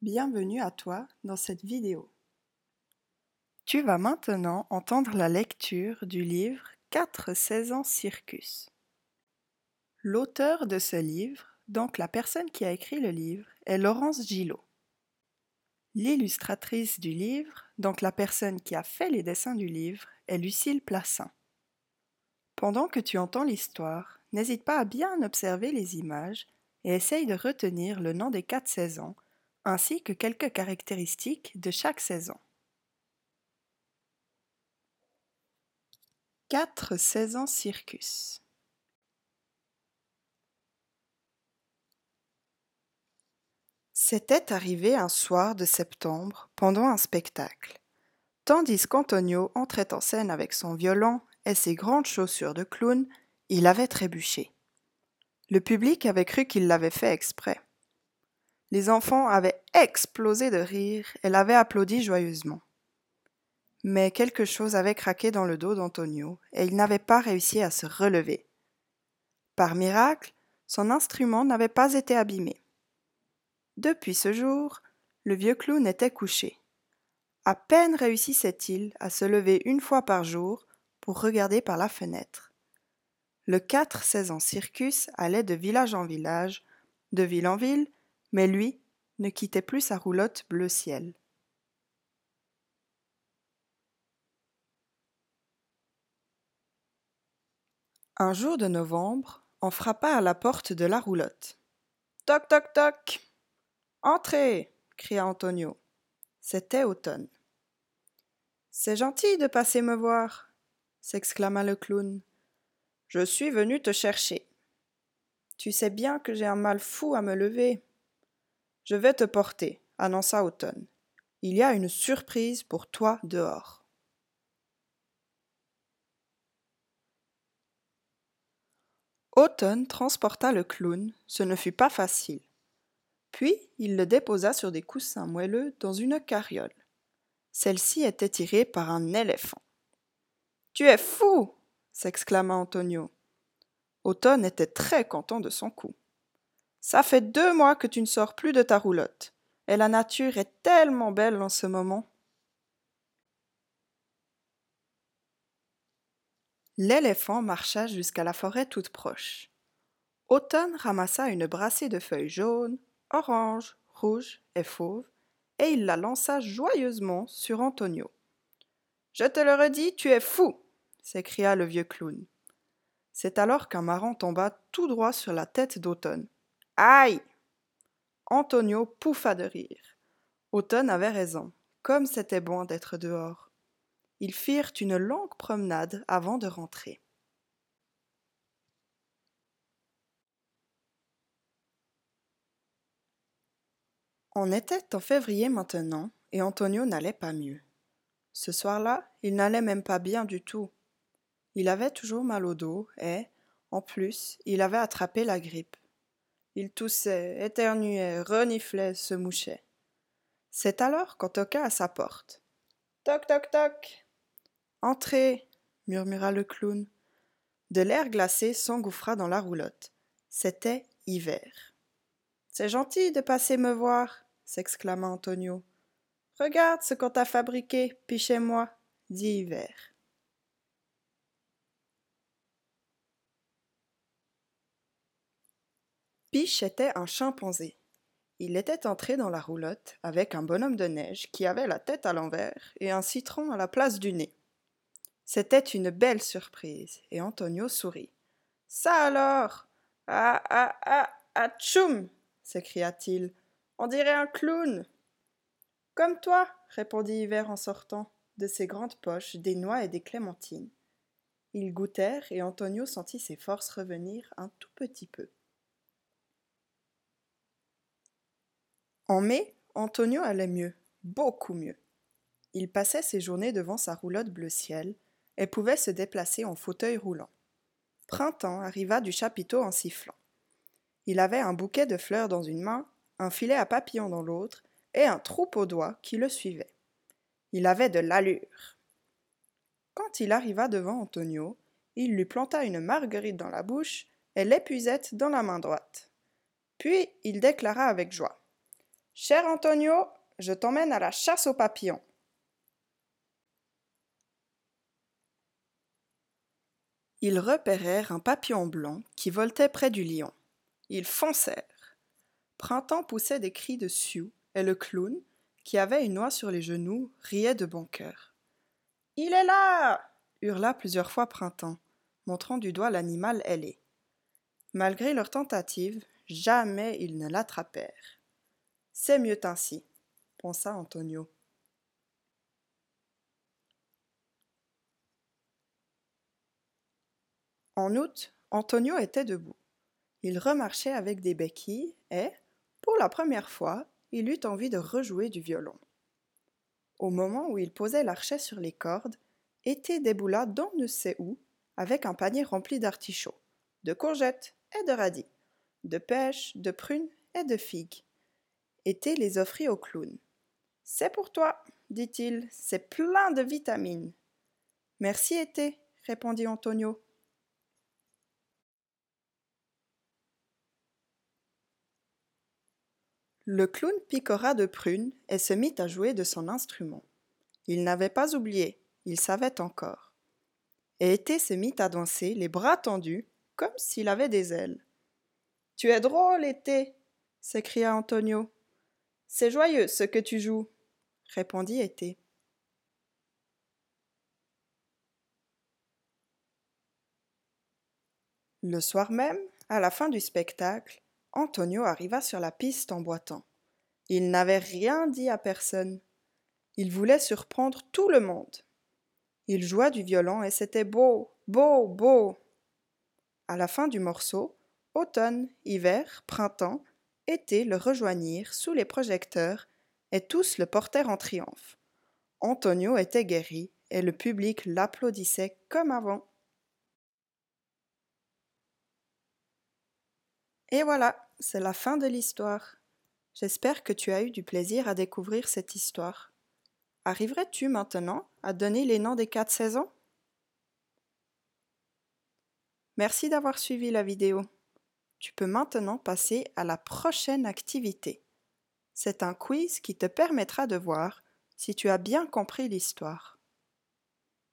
Bienvenue à toi dans cette vidéo. Tu vas maintenant entendre la lecture du livre 4 saisons circus. L'auteur de ce livre, donc la personne qui a écrit le livre, est Laurence Gillot. L'illustratrice du livre, donc la personne qui a fait les dessins du livre, est Lucille Plassin. Pendant que tu entends l'histoire, n'hésite pas à bien observer les images et essaye de retenir le nom des quatre saisons ainsi que quelques caractéristiques de chaque saison. Quatre saisons circus. C'était arrivé un soir de septembre pendant un spectacle. Tandis qu'Antonio entrait en scène avec son violon et ses grandes chaussures de clown, il avait trébuché. Le public avait cru qu'il l'avait fait exprès. Les enfants avaient explosé de rire et l'avaient applaudi joyeusement. Mais quelque chose avait craqué dans le dos d'Antonio et il n'avait pas réussi à se relever. Par miracle, son instrument n'avait pas été abîmé. Depuis ce jour, le vieux clown était couché. À peine réussissait-il à se lever une fois par jour pour regarder par la fenêtre. Le 4 16 ans circus allait de village en village, de ville en ville, mais lui ne quittait plus sa roulotte bleu ciel. Un jour de novembre, on frappa à la porte de la roulotte. Toc toc toc. Entrez. cria Antonio. C'était automne. C'est gentil de passer me voir, s'exclama le clown. Je suis venu te chercher. Tu sais bien que j'ai un mal fou à me lever. Je vais te porter, annonça Automne. Il y a une surprise pour toi dehors. Automne transporta le clown, ce ne fut pas facile. Puis il le déposa sur des coussins moelleux dans une carriole. Celle-ci était tirée par un éléphant. Tu es fou s'exclama Antonio. Automne était très content de son coup. Ça fait deux mois que tu ne sors plus de ta roulotte. Et la nature est tellement belle en ce moment. L'éléphant marcha jusqu'à la forêt toute proche. Automne ramassa une brassée de feuilles jaunes, oranges, rouges et fauves, et il la lança joyeusement sur Antonio. Je te le redis, tu es fou s'écria le vieux clown. C'est alors qu'un marron tomba tout droit sur la tête d'Automne. Aïe Antonio pouffa de rire. Automne avait raison. Comme c'était bon d'être dehors. Ils firent une longue promenade avant de rentrer. On était en février maintenant, et Antonio n'allait pas mieux. Ce soir-là, il n'allait même pas bien du tout. Il avait toujours mal au dos et, en plus, il avait attrapé la grippe. Il toussait, éternuait, reniflait, se mouchait. C'est alors qu'on toqua à sa porte. Toc toc toc. Entrez, murmura le clown. De l'air glacé s'engouffra dans la roulotte. C'était hiver. C'est gentil de passer me voir, s'exclama Antonio. Regarde ce qu'on t'a fabriqué, pichez-moi, dit Hiver. Était un chimpanzé. Il était entré dans la roulotte avec un bonhomme de neige qui avait la tête à l'envers et un citron à la place du nez. C'était une belle surprise, et Antonio sourit. Ça alors Ah ah ah ah tchoum s'écria-t-il. On dirait un clown. Comme toi, répondit Hiver en sortant de ses grandes poches des noix et des clémentines. Ils goûtèrent et Antonio sentit ses forces revenir un tout petit peu. En mai, Antonio allait mieux, beaucoup mieux. Il passait ses journées devant sa roulotte bleu ciel et pouvait se déplacer en fauteuil roulant. Printemps arriva du chapiteau en sifflant. Il avait un bouquet de fleurs dans une main, un filet à papillons dans l'autre et un troupeau d'oies qui le suivait. Il avait de l'allure. Quand il arriva devant Antonio, il lui planta une marguerite dans la bouche et l'épuisette dans la main droite. Puis il déclara avec joie Cher Antonio, je t'emmène à la chasse aux papillons. Ils repérèrent un papillon blanc qui voltait près du lion. Ils foncèrent. Printemps poussait des cris de Sioux, et le clown, qui avait une noix sur les genoux, riait de bon cœur. Il est là hurla plusieurs fois Printemps, montrant du doigt l'animal ailé. Malgré leurs tentatives, jamais ils ne l'attrapèrent. C'est mieux ainsi, pensa Antonio. En août, Antonio était debout. Il remarchait avec des béquilles et, pour la première fois, il eut envie de rejouer du violon. Au moment où il posait l'archet sur les cordes, était déboula d'on ne sait où, avec un panier rempli d'artichauts, de courgettes et de radis, de pêches, de prunes et de figues. Les offrit au clown. C'est pour toi, dit-il, c'est plein de vitamines. Merci, Été, répondit Antonio. Le clown picora de prunes et se mit à jouer de son instrument. Il n'avait pas oublié, il savait encore. Et Été se mit à danser, les bras tendus, comme s'il avait des ailes. Tu es drôle, Été s'écria Antonio. C'est joyeux ce que tu joues, répondit Été. Le soir même, à la fin du spectacle, Antonio arriva sur la piste en boitant. Il n'avait rien dit à personne. Il voulait surprendre tout le monde. Il joua du violon et c'était beau, beau, beau. À la fin du morceau, automne, hiver, printemps, été le rejoignirent sous les projecteurs et tous le portèrent en triomphe. Antonio était guéri et le public l'applaudissait comme avant. Et voilà, c'est la fin de l'histoire. J'espère que tu as eu du plaisir à découvrir cette histoire. Arriverais-tu maintenant à donner les noms des quatre saisons? Merci d'avoir suivi la vidéo. Tu peux maintenant passer à la prochaine activité. C'est un quiz qui te permettra de voir si tu as bien compris l'histoire.